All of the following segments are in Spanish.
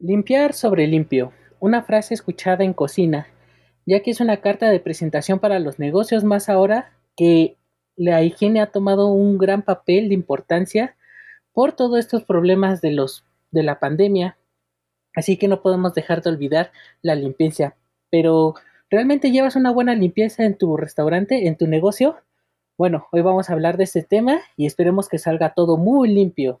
Limpiar sobre limpio, una frase escuchada en cocina, ya que es una carta de presentación para los negocios más ahora que la higiene ha tomado un gran papel de importancia por todos estos problemas de los de la pandemia. Así que no podemos dejar de olvidar la limpieza. Pero ¿realmente llevas una buena limpieza en tu restaurante, en tu negocio? Bueno, hoy vamos a hablar de este tema y esperemos que salga todo muy limpio.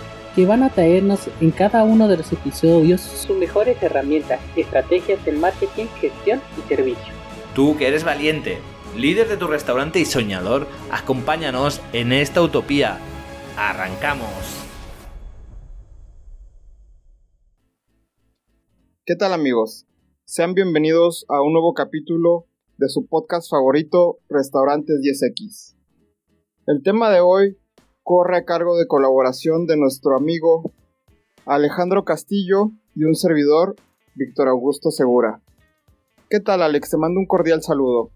que van a traernos en cada uno de los episodios sus mejores herramientas, estrategias de marketing, gestión y servicio. Tú que eres valiente, líder de tu restaurante y soñador, acompáñanos en esta utopía. ¡Arrancamos! ¿Qué tal amigos? Sean bienvenidos a un nuevo capítulo de su podcast favorito, Restaurantes 10X. El tema de hoy corre a cargo de colaboración de nuestro amigo Alejandro Castillo y un servidor, Víctor Augusto Segura. ¿Qué tal Alex? Te mando un cordial saludo.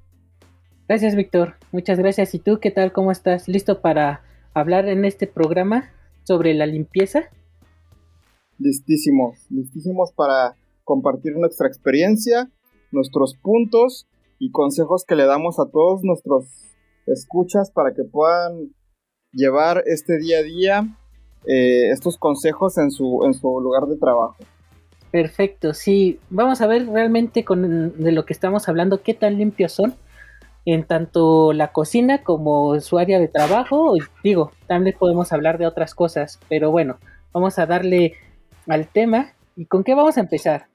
Gracias Víctor, muchas gracias. ¿Y tú qué tal? ¿Cómo estás? ¿Listo para hablar en este programa sobre la limpieza? Listísimos, listísimos para compartir nuestra experiencia, nuestros puntos y consejos que le damos a todos nuestros escuchas para que puedan llevar este día a día eh, estos consejos en su, en su lugar de trabajo. Perfecto, sí, vamos a ver realmente con de lo que estamos hablando, qué tan limpios son en tanto la cocina como su área de trabajo. Digo, también podemos hablar de otras cosas, pero bueno, vamos a darle al tema. ¿Y con qué vamos a empezar?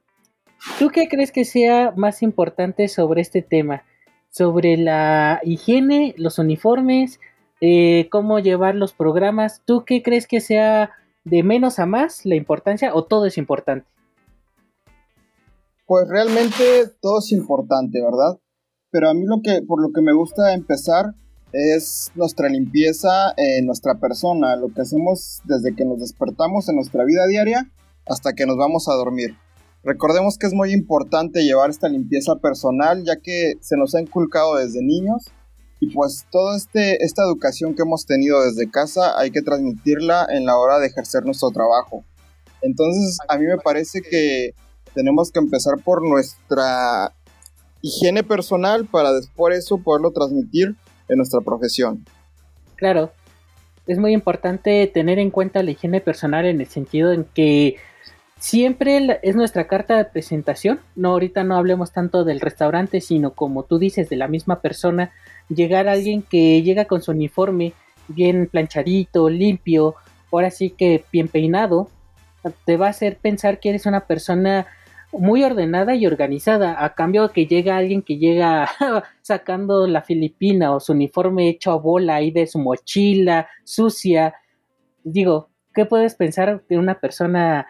¿Tú qué crees que sea más importante sobre este tema? Sobre la higiene, los uniformes, eh, cómo llevar los programas. ¿Tú qué crees que sea de menos a más la importancia o todo es importante? Pues realmente todo es importante, ¿verdad? Pero a mí lo que, por lo que me gusta empezar es nuestra limpieza en nuestra persona, lo que hacemos desde que nos despertamos en nuestra vida diaria hasta que nos vamos a dormir. Recordemos que es muy importante llevar esta limpieza personal ya que se nos ha inculcado desde niños y pues toda este, esta educación que hemos tenido desde casa hay que transmitirla en la hora de ejercer nuestro trabajo. Entonces a mí me parece que tenemos que empezar por nuestra higiene personal para después eso poderlo transmitir en nuestra profesión. Claro, es muy importante tener en cuenta la higiene personal en el sentido en que siempre es nuestra carta de presentación. No, ahorita no hablemos tanto del restaurante, sino como tú dices, de la misma persona. Llegar alguien que llega con su uniforme bien planchadito, limpio, ahora sí que bien peinado, te va a hacer pensar que eres una persona muy ordenada y organizada, a cambio que llega alguien que llega sacando la filipina o su uniforme hecho a bola ahí de su mochila, sucia. Digo, ¿qué puedes pensar de una persona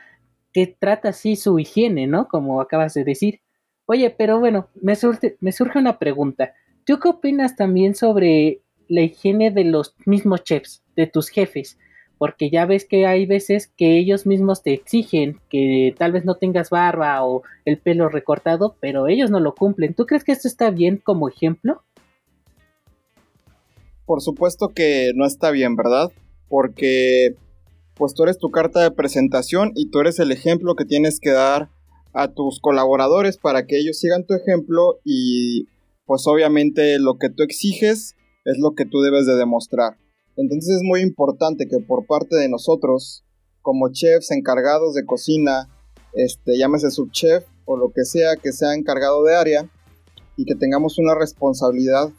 que trata así su higiene, ¿no? Como acabas de decir. Oye, pero bueno, me surge, me surge una pregunta. ¿Tú qué opinas también sobre la higiene de los mismos chefs, de tus jefes? Porque ya ves que hay veces que ellos mismos te exigen que tal vez no tengas barba o el pelo recortado, pero ellos no lo cumplen. ¿Tú crees que esto está bien como ejemplo? Por supuesto que no está bien, ¿verdad? Porque pues tú eres tu carta de presentación y tú eres el ejemplo que tienes que dar a tus colaboradores para que ellos sigan tu ejemplo y pues obviamente lo que tú exiges es lo que tú debes de demostrar. Entonces es muy importante que por parte de nosotros, como chefs encargados de cocina, este, llámese subchef o lo que sea que sea encargado de área, y que tengamos una responsabilidad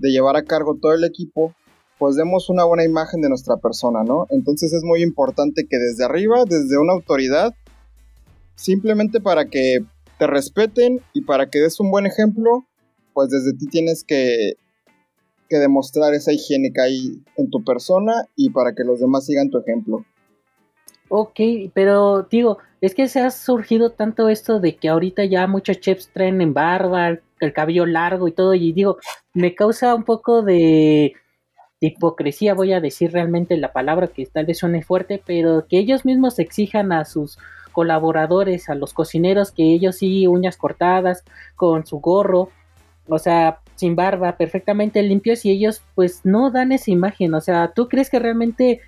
de llevar a cargo todo el equipo, pues demos una buena imagen de nuestra persona, ¿no? Entonces es muy importante que desde arriba, desde una autoridad, simplemente para que te respeten y para que des un buen ejemplo, pues desde ti tienes que, que demostrar esa higiene que hay en tu persona y para que los demás sigan tu ejemplo. Ok, pero digo, es que se ha surgido tanto esto de que ahorita ya muchos chefs traen en barba, el cabello largo y todo, y digo, me causa un poco de, hipocresía, voy a decir realmente la palabra que tal vez suene fuerte, pero que ellos mismos exijan a sus colaboradores, a los cocineros, que ellos sí uñas cortadas, con su gorro, o sea, sin barba, perfectamente limpios, y ellos pues no dan esa imagen, o sea, ¿tú crees que realmente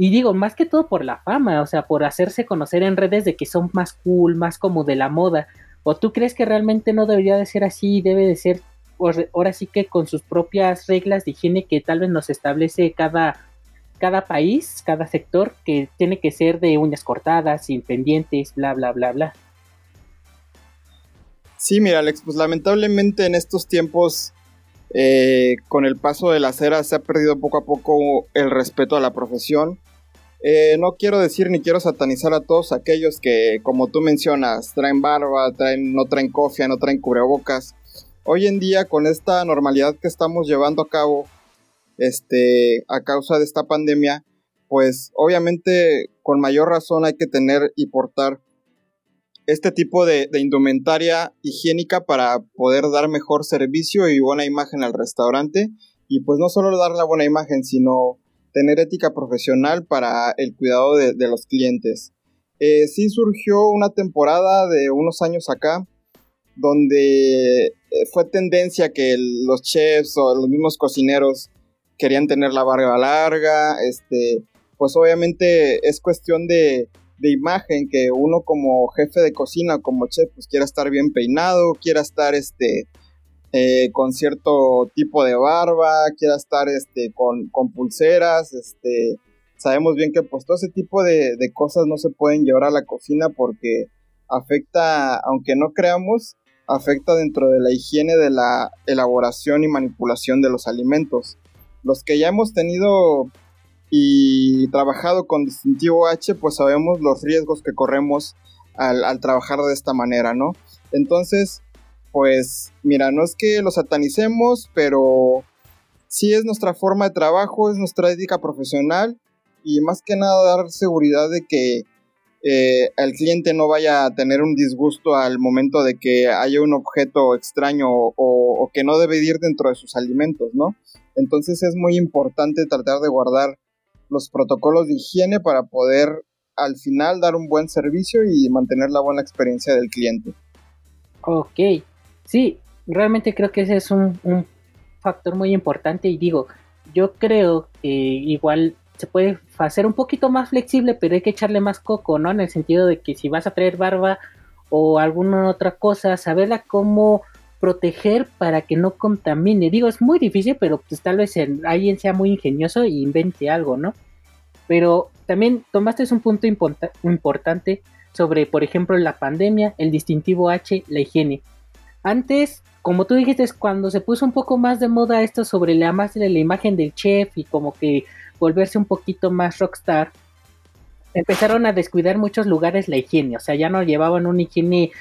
y digo, más que todo por la fama, o sea, por hacerse conocer en redes de que son más cool, más como de la moda. ¿O tú crees que realmente no debería de ser así? Debe de ser, ahora sí que con sus propias reglas de higiene que tal vez nos establece cada, cada país, cada sector, que tiene que ser de uñas cortadas, sin pendientes, bla, bla, bla, bla. Sí, mira, Alex, pues lamentablemente en estos tiempos eh, con el paso de la cera se ha perdido poco a poco el respeto a la profesión. Eh, no quiero decir ni quiero satanizar a todos aquellos que, como tú mencionas, traen barba, traen, no traen cofia, no traen cubrebocas. Hoy en día, con esta normalidad que estamos llevando a cabo, este, a causa de esta pandemia, pues obviamente con mayor razón hay que tener y portar este tipo de, indumentaria higiénica para poder dar mejor servicio y buena imagen al restaurante. Y pues no solo dar la buena imagen, sino tener ética profesional para el cuidado de, los clientes. Eh, sí surgió una temporada de unos años acá donde eh, fue tendencia que los chefs o los mismos cocineros querían tener la barba larga, este, pues obviamente es cuestión de, de imagen que uno como jefe de cocina, como chef, pues quiera estar bien peinado, quiera estar este eh, con cierto tipo de barba, quiera estar este con, pulseras, este sabemos bien que pues todo ese tipo de, de, cosas no se pueden llevar a la cocina porque afecta, aunque no creamos, afecta dentro de la higiene de la elaboración y manipulación de los alimentos. Los que ya hemos tenido y trabajado con distintivo H, pues sabemos los riesgos que corremos al, trabajar de esta manera, ¿no? Entonces, pues mira, no es que lo satanicemos, pero sí es nuestra forma de trabajo, es nuestra ética profesional y más que nada dar seguridad de que eh, el cliente no vaya a tener un disgusto al momento de que haya un objeto extraño o, o que no debe ir dentro de sus alimentos, ¿no? Entonces es muy importante tratar de guardar los protocolos de higiene para poder al final dar un buen servicio y mantener la buena experiencia del cliente. Ok, sí, realmente creo que ese es un, factor muy importante y digo, yo creo que igual se puede hacer un poquito más flexible, pero hay que echarle más coco, ¿no? En el sentido de que si vas a traer barba o alguna otra cosa, saberla cómo proteger para que no contamine. Digo, es muy difícil, pero pues tal vez alguien sea muy ingenioso e invente algo, ¿no? Pero también tomaste un punto importante sobre, por ejemplo, la pandemia, el distintivo H, la higiene. Antes, como tú dijiste, cuando se puso un poco más de moda esto sobre la más de la imagen del chef y como que volverse un poquito más rockstar, empezaron a descuidar muchos lugares la higiene, o sea, ya no llevaban una higiene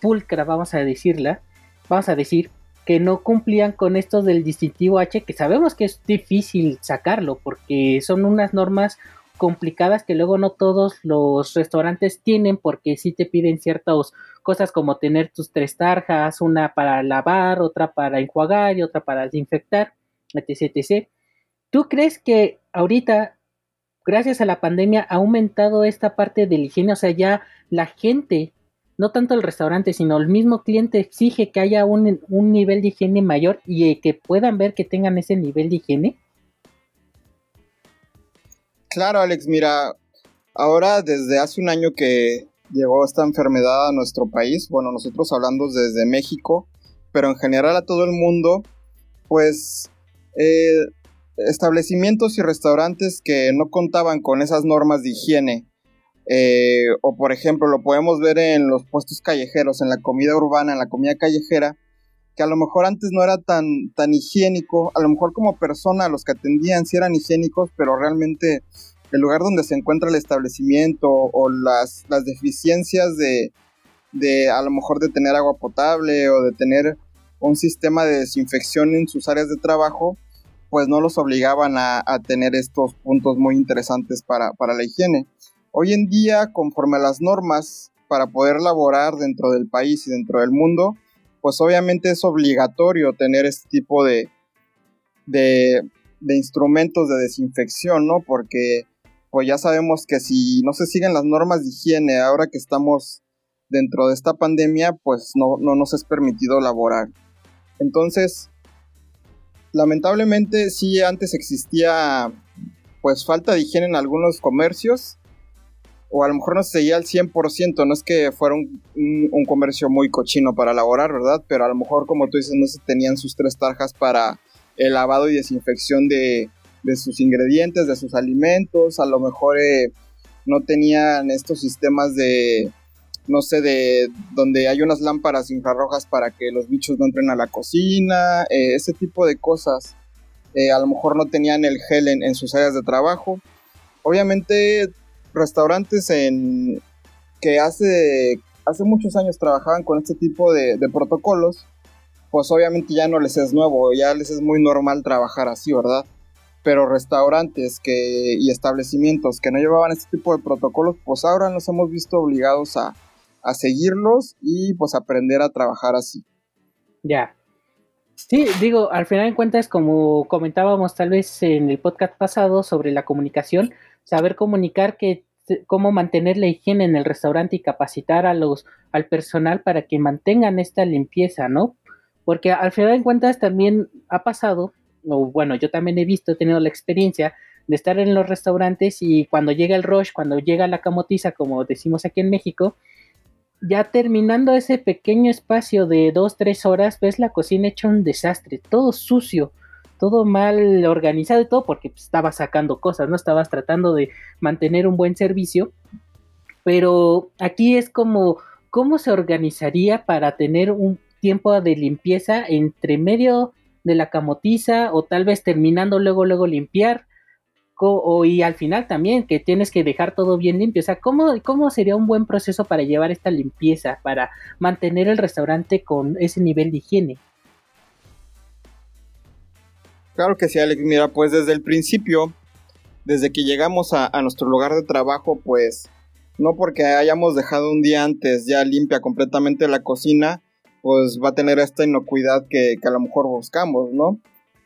pulcra, vamos a decirla, vamos a decir, que no cumplían con esto del distintivo H, que sabemos que es difícil sacarlo, porque son unas normas complicadas que luego no todos los restaurantes tienen, porque sí te piden ciertas cosas como tener tus tres tarjas, una para lavar, otra para enjuagar y otra para desinfectar, etc, etc. ¿Tú crees que ahorita, gracias a la pandemia, ha aumentado esta parte de la higiene? O sea, ya la gente no tanto el restaurante, sino el mismo cliente exige que haya un, nivel de higiene mayor y eh, que puedan ver que tengan ese nivel de higiene? Claro, Alex, mira, ahora desde hace un año que llegó esta enfermedad a nuestro país, bueno, nosotros hablando desde México, pero en general a todo el mundo, pues eh, establecimientos y restaurantes que no contaban con esas normas de higiene eh, o por ejemplo, lo podemos ver en los puestos callejeros, en la comida urbana, en la comida callejera, que a lo mejor antes no era tan, tan higiénico, a lo mejor como persona los que atendían sí eran higiénicos, pero realmente el lugar donde se encuentra el establecimiento o las, las deficiencias de, de a lo mejor de tener agua potable o de tener un sistema de desinfección en sus áreas de trabajo, pues no los obligaban a, a tener estos puntos muy interesantes para, para la higiene. Hoy en día, conforme a las normas para poder laborar dentro del país y dentro del mundo, pues obviamente es obligatorio tener este tipo de, de, de instrumentos de desinfección, ¿no? Porque pues ya sabemos que si no se siguen las normas de higiene ahora que estamos dentro de esta pandemia, pues no, no nos es permitido laborar. Entonces, lamentablemente sí antes existía pues falta de higiene en algunos comercios o a lo mejor no se seguía al 100%, no es que fuera un, un, comercio muy cochino para laborar, ¿verdad? Pero a lo mejor como tú dices no se tenían sus tres tarjas para el lavado y desinfección de, de sus ingredientes, de sus alimentos, a lo mejor eh, no tenían estos sistemas de, no sé, de donde hay unas lámparas infrarrojas para que los bichos no entren a la cocina, eh, ese tipo de cosas. Eh, a lo mejor no tenían el gel en, sus áreas de trabajo. Obviamente, restaurantes en, que hace, hace muchos años trabajaban con este tipo de, protocolos, pues obviamente ya no les es nuevo, ya les es muy normal trabajar así, ¿verdad? pero restaurantes que, y establecimientos que no llevaban este tipo de protocolos, pues ahora nos hemos visto obligados a, a seguirlos y pues aprender a trabajar así. Ya. Sí, digo, al final de cuentas, como comentábamos tal vez en el podcast pasado sobre la comunicación, saber comunicar que cómo mantener la higiene en el restaurante y capacitar a los al personal para que mantengan esta limpieza, ¿no? Porque al final de cuentas también ha pasado o bueno, yo también he visto, he tenido la experiencia de estar en los restaurantes y cuando llega el rush, cuando llega la camotiza, como decimos aquí en México, ya terminando ese pequeño espacio de dos, tres horas, ves la cocina hecha un desastre, todo sucio, todo mal organizado y todo porque pues, estabas sacando cosas, no estabas tratando de mantener un buen servicio. Pero aquí es como, ¿cómo se organizaría para tener un tiempo de limpieza entre medio de la camotiza o tal vez terminando luego luego limpiar o, y al final también que tienes que dejar todo bien limpio. O sea, ¿cómo, ¿cómo sería un buen proceso para llevar esta limpieza, para mantener el restaurante con ese nivel de higiene? Claro que sí, Alex. Mira, pues desde el principio, desde que llegamos a, nuestro lugar de trabajo, pues no porque hayamos dejado un día antes ya limpia completamente la cocina, pues va a tener esta inocuidad que, a lo mejor buscamos, ¿no?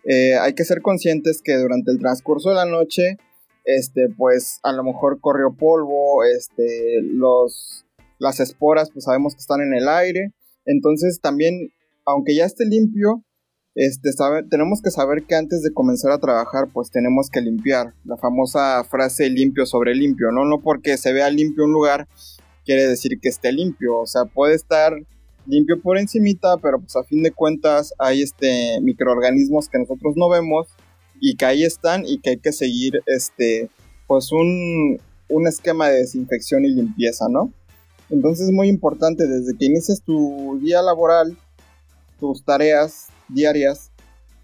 Eh, hay que ser conscientes que durante el transcurso de la noche, este, pues a lo mejor corrió polvo, este, los, las esporas, pues sabemos que están en el aire. Entonces también, aunque ya esté limpio, este, tenemos que saber que antes de comenzar a trabajar, pues tenemos que limpiar. La famosa frase limpio sobre limpio, ¿no? No porque se vea limpio un lugar, quiere decir que esté limpio. O sea, puede estar limpio por encimita, pero pues a fin de cuentas hay este microorganismos que nosotros no vemos y que ahí están y que hay que seguir este pues un, un esquema de desinfección y limpieza, ¿no? Entonces es muy importante desde que inicies tu día laboral, tus tareas diarias,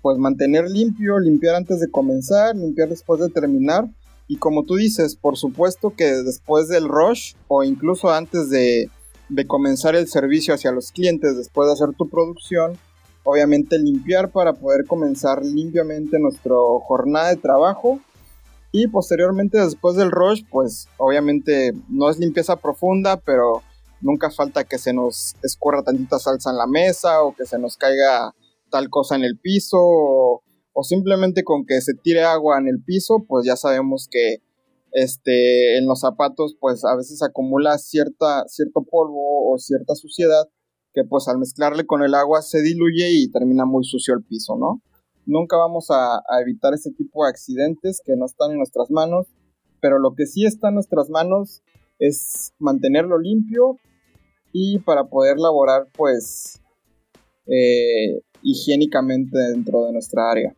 pues mantener limpio, limpiar antes de comenzar, limpiar después de terminar. Y como tú dices, por supuesto que después del rush o incluso antes de, de comenzar el servicio hacia los clientes después de hacer tu producción, obviamente limpiar para poder comenzar limpiamente nuestra jornada de trabajo. Y posteriormente después del rush, pues obviamente no es limpieza profunda, pero nunca falta que se nos escurra tantita salsa en la mesa o que se nos caiga tal cosa en el piso o, simplemente con que se tire agua en el piso, pues ya sabemos que este, en los zapatos pues a veces acumula cierta, cierto polvo o cierta suciedad que pues al mezclarle con el agua se diluye y termina muy sucio el piso, ¿no? Nunca vamos a, a evitar ese tipo de accidentes que no están en nuestras manos, pero lo que sí está en nuestras manos es mantenerlo limpio y para poder laborar pues eh, higiénicamente dentro de nuestra área.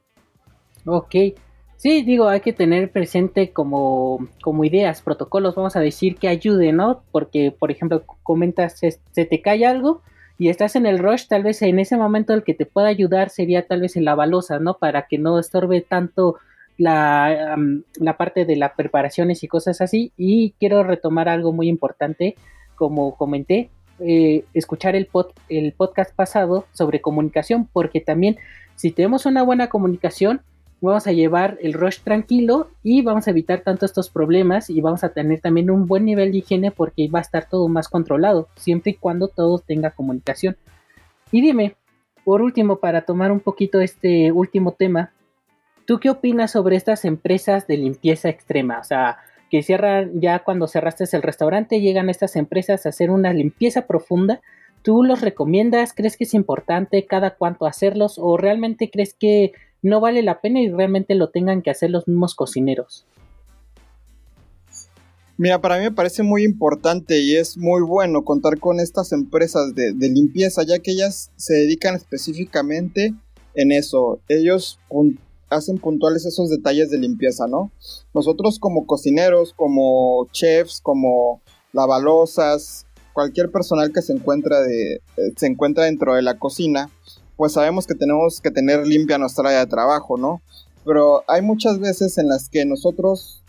Ok, Sí, digo, hay que tener presente como, como ideas, protocolos, vamos a decir, que ayuden, ¿no? Porque, por ejemplo, comentas, se, te cae algo y estás en el rush, tal vez en ese momento el que te pueda ayudar sería tal vez en la balosa, ¿no? Para que no estorbe tanto la, la parte de las preparaciones y cosas así. Y quiero retomar algo muy importante, como comenté, eh, escuchar el, pod, el podcast pasado sobre comunicación, porque también si tenemos una buena comunicación, vamos a llevar el rush tranquilo y vamos a evitar tanto estos problemas y vamos a tener también un buen nivel de higiene porque va a estar todo más controlado, siempre y cuando todo tenga comunicación. Y dime, por último, para tomar un poquito este último tema, ¿tú qué opinas sobre estas empresas de limpieza extrema? O sea, que cierran ya cuando cerraste el restaurante, llegan estas empresas a hacer una limpieza profunda. ¿Tú los recomiendas? ¿Crees que es importante cada cuánto hacerlos? ¿O realmente crees que no vale la pena y realmente lo tengan que hacer los mismos cocineros? Mira, para mí me parece muy importante y es muy bueno contar con estas empresas de, limpieza, ya que ellas se dedican específicamente en eso. Ellos hacen puntuales esos detalles de limpieza, ¿no? Nosotros como cocineros, como chefs, como lavalosas, cualquier personal que se encuentra, de, eh, se encuentra dentro de la cocina, pues sabemos que tenemos que tener limpia nuestra área de trabajo, ¿no? Pero hay muchas veces en las que nosotros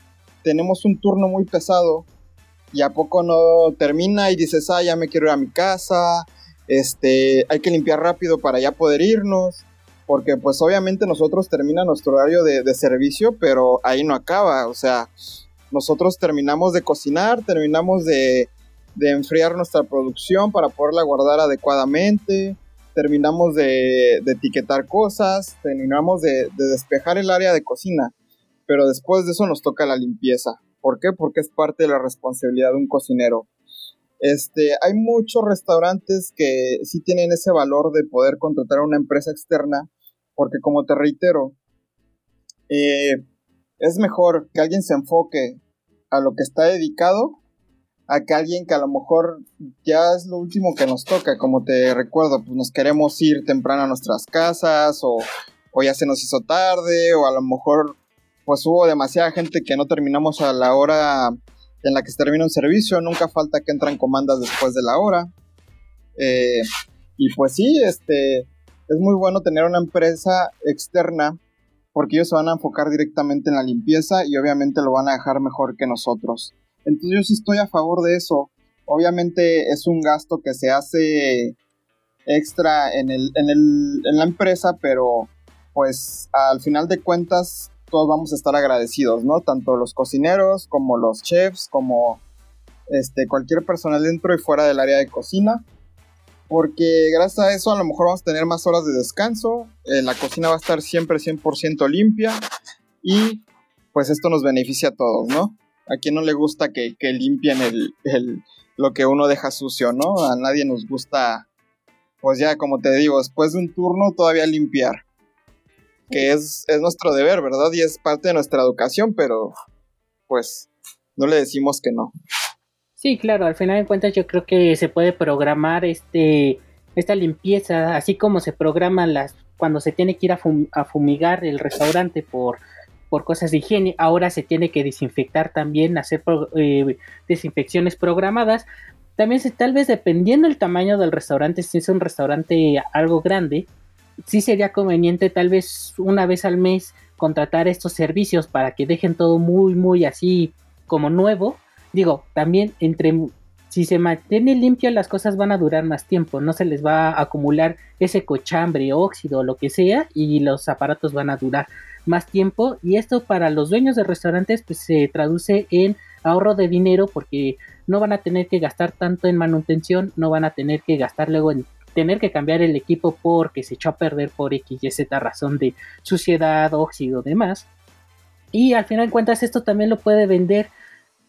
tenemos un turno muy pesado y a poco no termina y dices, ah, ya me quiero ir a mi casa, este, hay que limpiar rápido para ya poder irnos, porque pues obviamente nosotros termina nuestro horario de, de servicio, pero ahí no acaba, o sea, nosotros terminamos de cocinar, terminamos de, de enfriar nuestra producción para poderla guardar adecuadamente, terminamos de, etiquetar cosas, terminamos de, despejar el área de cocina, pero después de eso nos toca la limpieza. ¿Por qué? Porque es parte de la responsabilidad de un cocinero. Este, hay muchos restaurantes que sí tienen ese valor de poder contratar a una empresa externa, porque como te reitero, eh, es mejor que alguien se enfoque a lo que está dedicado a que alguien que a lo mejor ya es lo último que nos toca, como te recuerdo, pues nos queremos ir temprano a nuestras casas o, o ya se nos hizo tarde o a lo mejor pues hubo demasiada gente que no terminamos a la hora en la que se termina un servicio, nunca falta que entran comandas después de la hora. Eh, y pues sí, este, es muy bueno tener una empresa externa porque ellos se van a enfocar directamente en la limpieza y obviamente lo van a dejar mejor que nosotros. Entonces yo sí estoy a favor de eso. Obviamente es un gasto que se hace extra en, el, en, el, en la empresa, pero pues al final de cuentas todos vamos a estar agradecidos, ¿no? Tanto los cocineros como los chefs, como este, cualquier personal dentro y fuera del área de cocina. Porque gracias a eso a lo mejor vamos a tener más horas de descanso, eh, la cocina va a estar siempre 100% limpia y pues esto nos beneficia a todos, ¿no? a quien no le gusta que, limpien el, lo que uno deja sucio, ¿no? A nadie nos gusta, pues ya como te digo, después de un turno todavía limpiar. Que es, es nuestro deber, ¿verdad? Y es parte de nuestra educación, pero pues no le decimos que no. Sí, claro, al final de cuentas yo creo que se puede programar este esta limpieza, así como se programan las cuando se tiene que ir a fumigar el restaurante por por cosas de higiene, ahora se tiene que desinfectar también, hacer eh, desinfecciones programadas. También se, tal vez dependiendo del tamaño del restaurante, si es un restaurante algo grande, sí sería conveniente tal vez una vez al mes contratar estos servicios para que dejen todo muy, muy así como nuevo. Digo, también entre si se mantiene limpio las cosas van a durar más tiempo, no se les va a acumular ese cochambre, óxido lo que sea y los aparatos van a durar más tiempo y esto para los dueños de restaurantes pues se traduce en ahorro de dinero porque no van a tener que gastar tanto en manutención, no van a tener que gastar luego en tener que cambiar el equipo porque se echó a perder por X y Z razón de suciedad, óxido, demás. Y al final de cuentas esto también lo puede vender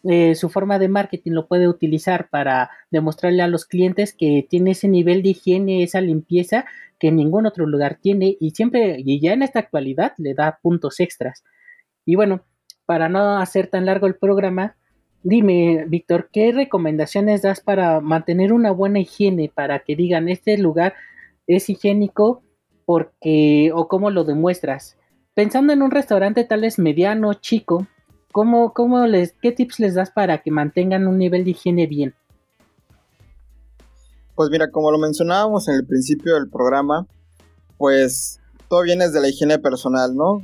eh, su forma de marketing lo puede utilizar para demostrarle a los clientes que tiene ese nivel de higiene, esa limpieza que ningún otro lugar tiene y siempre, y ya en esta actualidad, le da puntos extras. Y bueno, para no hacer tan largo el programa, dime, Víctor, ¿qué recomendaciones das para mantener una buena higiene, para que digan, este lugar es higiénico porque, o cómo lo demuestras? Pensando en un restaurante tal vez mediano, chico, ¿Cómo, cómo les, ¿Qué tips les das para que mantengan un nivel de higiene bien? Pues mira, como lo mencionábamos en el principio del programa, pues todo viene de la higiene personal, ¿no?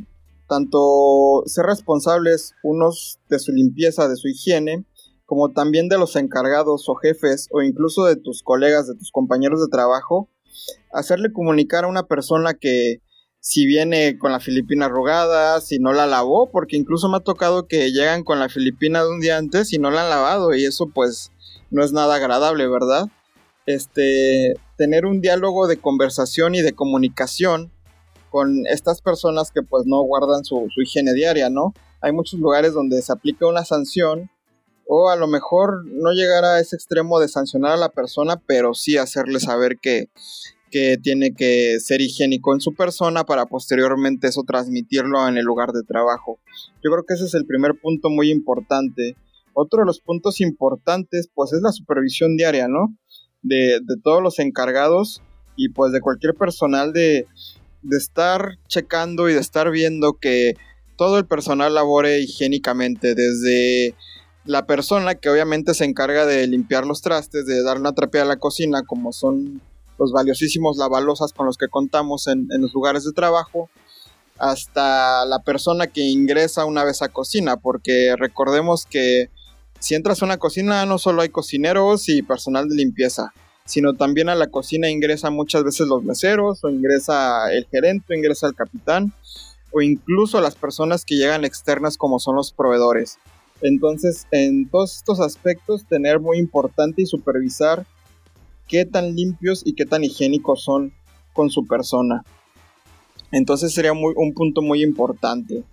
Tanto ser responsables unos de su limpieza, de su higiene, como también de los encargados o jefes o incluso de tus colegas, de tus compañeros de trabajo, hacerle comunicar a una persona que si viene con la filipina arrugada, si no la lavó, porque incluso me ha tocado que llegan con la filipina de un día antes y no la han lavado y eso pues no es nada agradable, ¿verdad? Este, tener un diálogo de conversación y de comunicación con estas personas que pues no guardan su, su higiene diaria, ¿no? Hay muchos lugares donde se aplica una sanción o a lo mejor no llegar a ese extremo de sancionar a la persona, pero sí hacerle saber que, que tiene que ser higiénico en su persona para posteriormente eso transmitirlo en el lugar de trabajo. Yo creo que ese es el primer punto muy importante. Otro de los puntos importantes pues es la supervisión diaria, ¿no? De, de todos los encargados y pues de cualquier personal de, estar checando y de estar viendo que todo el personal labore higiénicamente, desde la persona que obviamente se encarga de limpiar los trastes, de dar una trapeada a la cocina, como son los valiosísimos lavalosas con los que contamos en, los lugares de trabajo, hasta la persona que ingresa una vez a cocina, porque recordemos que si entras a una cocina no solo hay cocineros y personal de limpieza, sino también a la cocina ingresa muchas veces los meseros, o ingresa el gerente, o ingresa el capitán, o incluso las personas que llegan externas como son los proveedores. Entonces, en todos estos aspectos, tener muy importante y supervisar qué tan limpios y qué tan higiénicos son con su persona. Entonces sería un punto muy importante.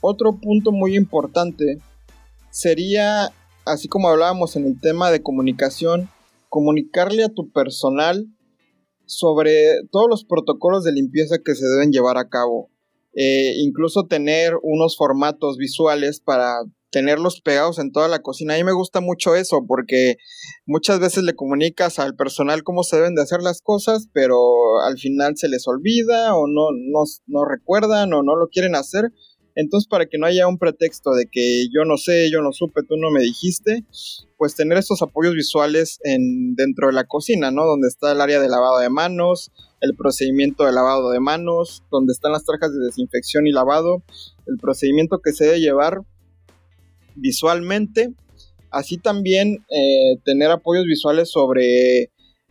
Otro punto muy importante sería, así como hablábamos en el tema de comunicación, comunicarle a tu personal sobre todos los protocolos de limpieza que se deben llevar a cabo. Eh, incluso tener unos formatos visuales para tenerlos pegados en toda la cocina. A mí me gusta mucho eso porque muchas veces le comunicas al personal cómo se deben de hacer las cosas, pero al final se les olvida o no, no, no recuerdan o no lo quieren hacer. Entonces, para que no haya un pretexto de que yo no sé, yo no supe, tú no me dijiste, pues tener estos apoyos visuales en, dentro de la cocina, ¿no? Donde está el área de lavado de manos, el procedimiento de lavado de manos, donde están las trajas de desinfección y lavado, el procedimiento que se debe llevar visualmente, así también eh, tener apoyos visuales sobre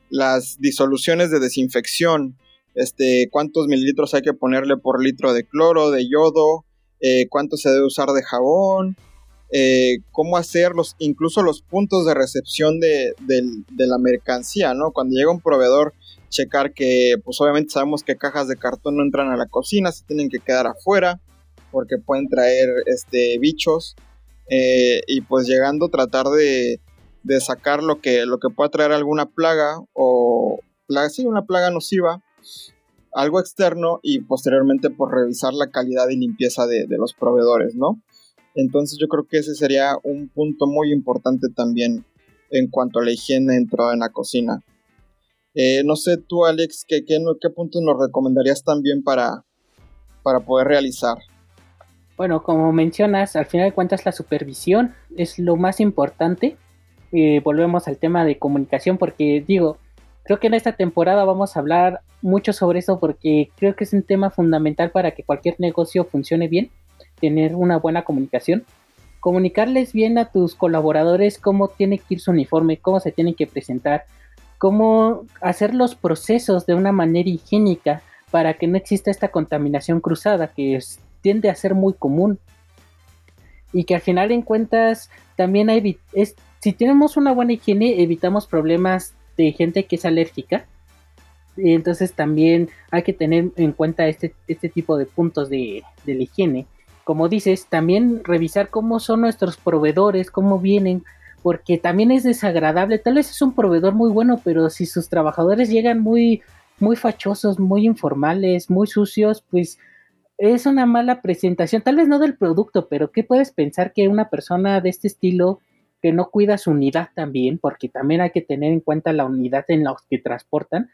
las disoluciones de desinfección, este, cuántos mililitros hay que ponerle por litro de cloro, de yodo, eh, cuánto se debe usar de jabón, eh, cómo hacerlos, incluso los puntos de recepción de, de, la mercancía, ¿no? Cuando llega un proveedor, checar que, pues obviamente sabemos que cajas de cartón no entran a la cocina, se tienen que quedar afuera, porque pueden traer este, bichos. Eh, y pues llegando tratar de, sacar lo que, lo que pueda traer alguna plaga o plaga, sí, una plaga nociva, algo externo y posteriormente por pues, revisar la calidad y limpieza de, los proveedores, ¿no? Entonces yo creo que ese sería un punto muy importante también en cuanto a la higiene dentro de la cocina. Eh, no sé tú, Alex, ¿qué, qué, qué puntos nos recomendarías también para, para poder realizar? Bueno, como mencionas, al final de cuentas la supervisión es lo más importante. Eh, volvemos al tema de comunicación porque digo, creo que en esta temporada vamos a hablar mucho sobre eso porque creo que es un tema fundamental para que cualquier negocio funcione bien, tener una buena comunicación. Comunicarles bien a tus colaboradores cómo tiene que ir su uniforme, cómo se tienen que presentar, cómo hacer los procesos de una manera higiénica para que no exista esta contaminación cruzada que es, tiende a ser muy común. Y que al final en cuentas también hay, es, si tenemos una buena higiene evitamos problemas de gente que es alérgica. Y entonces también hay que tener en cuenta este, este tipo de puntos de, de la higiene. Como dices también revisar cómo son nuestros proveedores cómo vienen porque también es desagradable. Tal vez es un proveedor muy bueno pero si sus trabajadores llegan muy muy fachosos muy informales muy sucios pues es una mala presentación, tal vez no del producto, pero ¿qué puedes pensar que una persona de este estilo que no cuida su unidad también, porque también hay que tener en cuenta la unidad en la que transportan,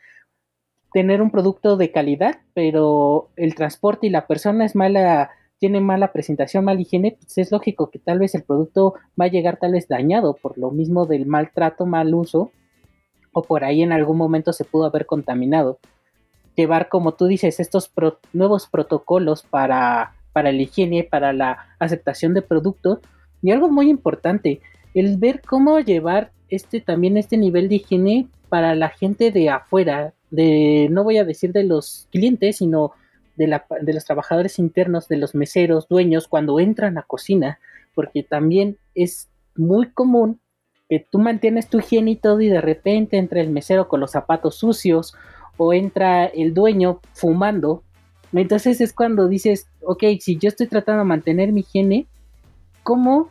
tener un producto de calidad, pero el transporte y la persona es mala, tiene mala presentación, mala higiene, pues es lógico que tal vez el producto va a llegar tal vez dañado por lo mismo del maltrato, mal uso, o por ahí en algún momento se pudo haber contaminado llevar, como tú dices, estos nuevos protocolos para, para la higiene, para la aceptación de productos. Y algo muy importante, el ver cómo llevar este también este nivel de higiene para la gente de afuera, de no voy a decir de los clientes, sino de, la, de los trabajadores internos, de los meseros, dueños, cuando entran a cocina, porque también es muy común que tú mantienes tu higiene y todo y de repente entra el mesero con los zapatos sucios o entra el dueño fumando. Entonces es cuando dices, ok, si yo estoy tratando de mantener mi higiene, ¿cómo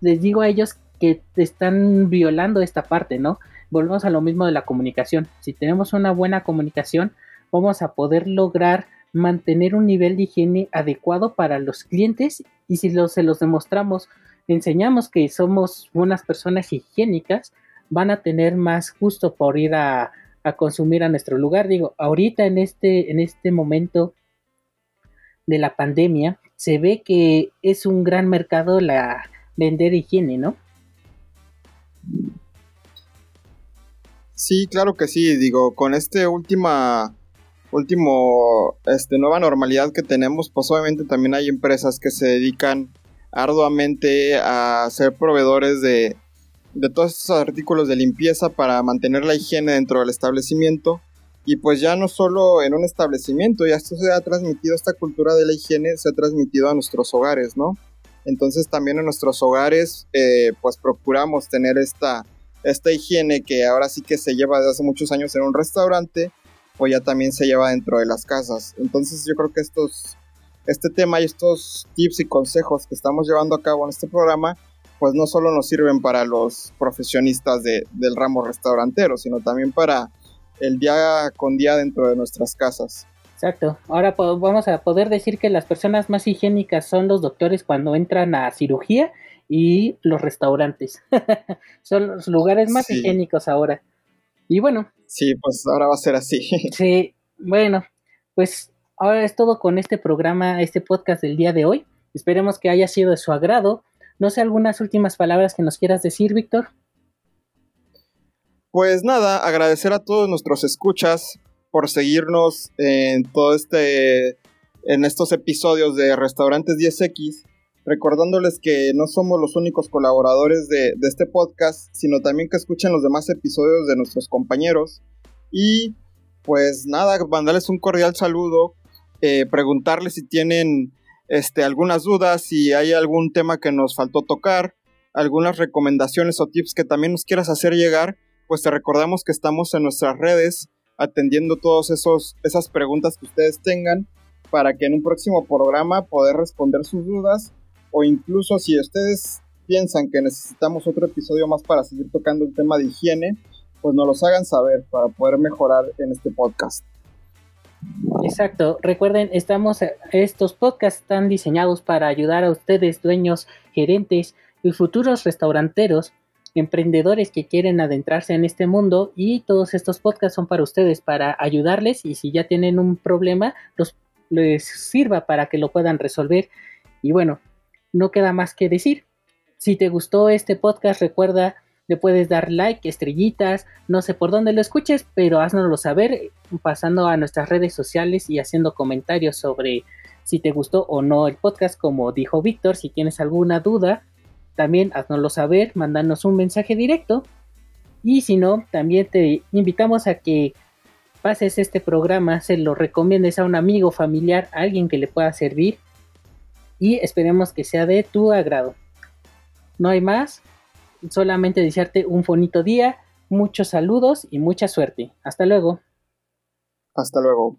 les digo a ellos que te están violando esta parte, no? Volvemos a lo mismo de la comunicación. Si tenemos una buena comunicación, vamos a poder lograr mantener un nivel de higiene adecuado para los clientes y si se los demostramos, enseñamos que somos unas personas higiénicas, van a tener más gusto por ir a, consumir a nuestro lugar. Digo, ahorita en este, en este momento de la pandemia, se ve que es un gran mercado la vender higiene, ¿no? Sí, claro que sí. Digo, con este última último este nueva normalidad que tenemos, pues obviamente también hay empresas que se dedican arduamente a ser proveedores de, de todos estos artículos de limpieza para mantener la higiene dentro del establecimiento. Y pues ya no solo en un establecimiento, ya esto se ha transmitido, esta cultura de la higiene se ha transmitido a nuestros hogares, ¿no? Entonces también en nuestros hogares eh, pues procuramos tener esta, esta higiene que ahora sí que se lleva desde hace muchos años en un restaurante o ya también se lleva dentro de las casas. Entonces yo creo que estos, este tema y estos tips y consejos que estamos llevando a cabo en este programa, pues no solo nos sirven para los profesionistas de, del ramo restaurantero, sino también para el día con día dentro de nuestras casas. Exacto. Ahora vamos a poder decir que las personas más higiénicas son los doctores cuando entran a cirugía y los restaurantes. son los lugares más higiénicos ahora. Y bueno. Sí, pues ahora va a ser así. sí, bueno, pues ahora es todo con este programa, este podcast del día de hoy. Esperemos que haya sido de su agrado. No sé, algunas últimas palabras que nos quieras decir, Víctor. Pues nada, agradecer a todos nuestros escuchas por seguirnos en todo este en estos episodios de Restaurantes 10X recordándoles que no somos los únicos colaboradores de, este podcast, sino también que escuchen los demás episodios de nuestros compañeros. Y pues nada, mandarles un cordial saludo, eh, preguntarles si tienen este, algunas dudas, si hay algún tema que nos faltó tocar, algunas recomendaciones o tips que también nos quieras hacer llegar, pues te recordamos que estamos en nuestras redes atendiendo todas esas preguntas que ustedes tengan para que en un próximo programa poder responder sus dudas o incluso si ustedes piensan que necesitamos otro episodio más para seguir tocando el tema de higiene, pues nos los hagan saber para poder mejorar en este podcast. Exacto, recuerden, estamos estos podcasts están diseñados para ayudar a ustedes, dueños, gerentes y futuros restauranteros, emprendedores que quieren adentrarse en este mundo y todos estos podcasts son para ustedes, para ayudarles y si ya tienen un problema, los les sirva para que lo puedan resolver. Y bueno, no queda más que decir. Si te gustó este podcast, recuerda, le puedes dar like, estrellitas, no sé por dónde lo escuches, pero haznoslo saber pasando a nuestras redes sociales y haciendo comentarios sobre si te gustó o no el podcast, como dijo Víctor, si tienes alguna duda, también haznoslo saber, mandanos un mensaje directo. Y si no, también te invitamos a que pases este programa, se lo recomiendes a un amigo, familiar, a alguien que le pueda servir y esperemos que sea de tu agrado. No hay más, solamente desearte un bonito día, muchos saludos y mucha suerte. Hasta luego. Hasta luego.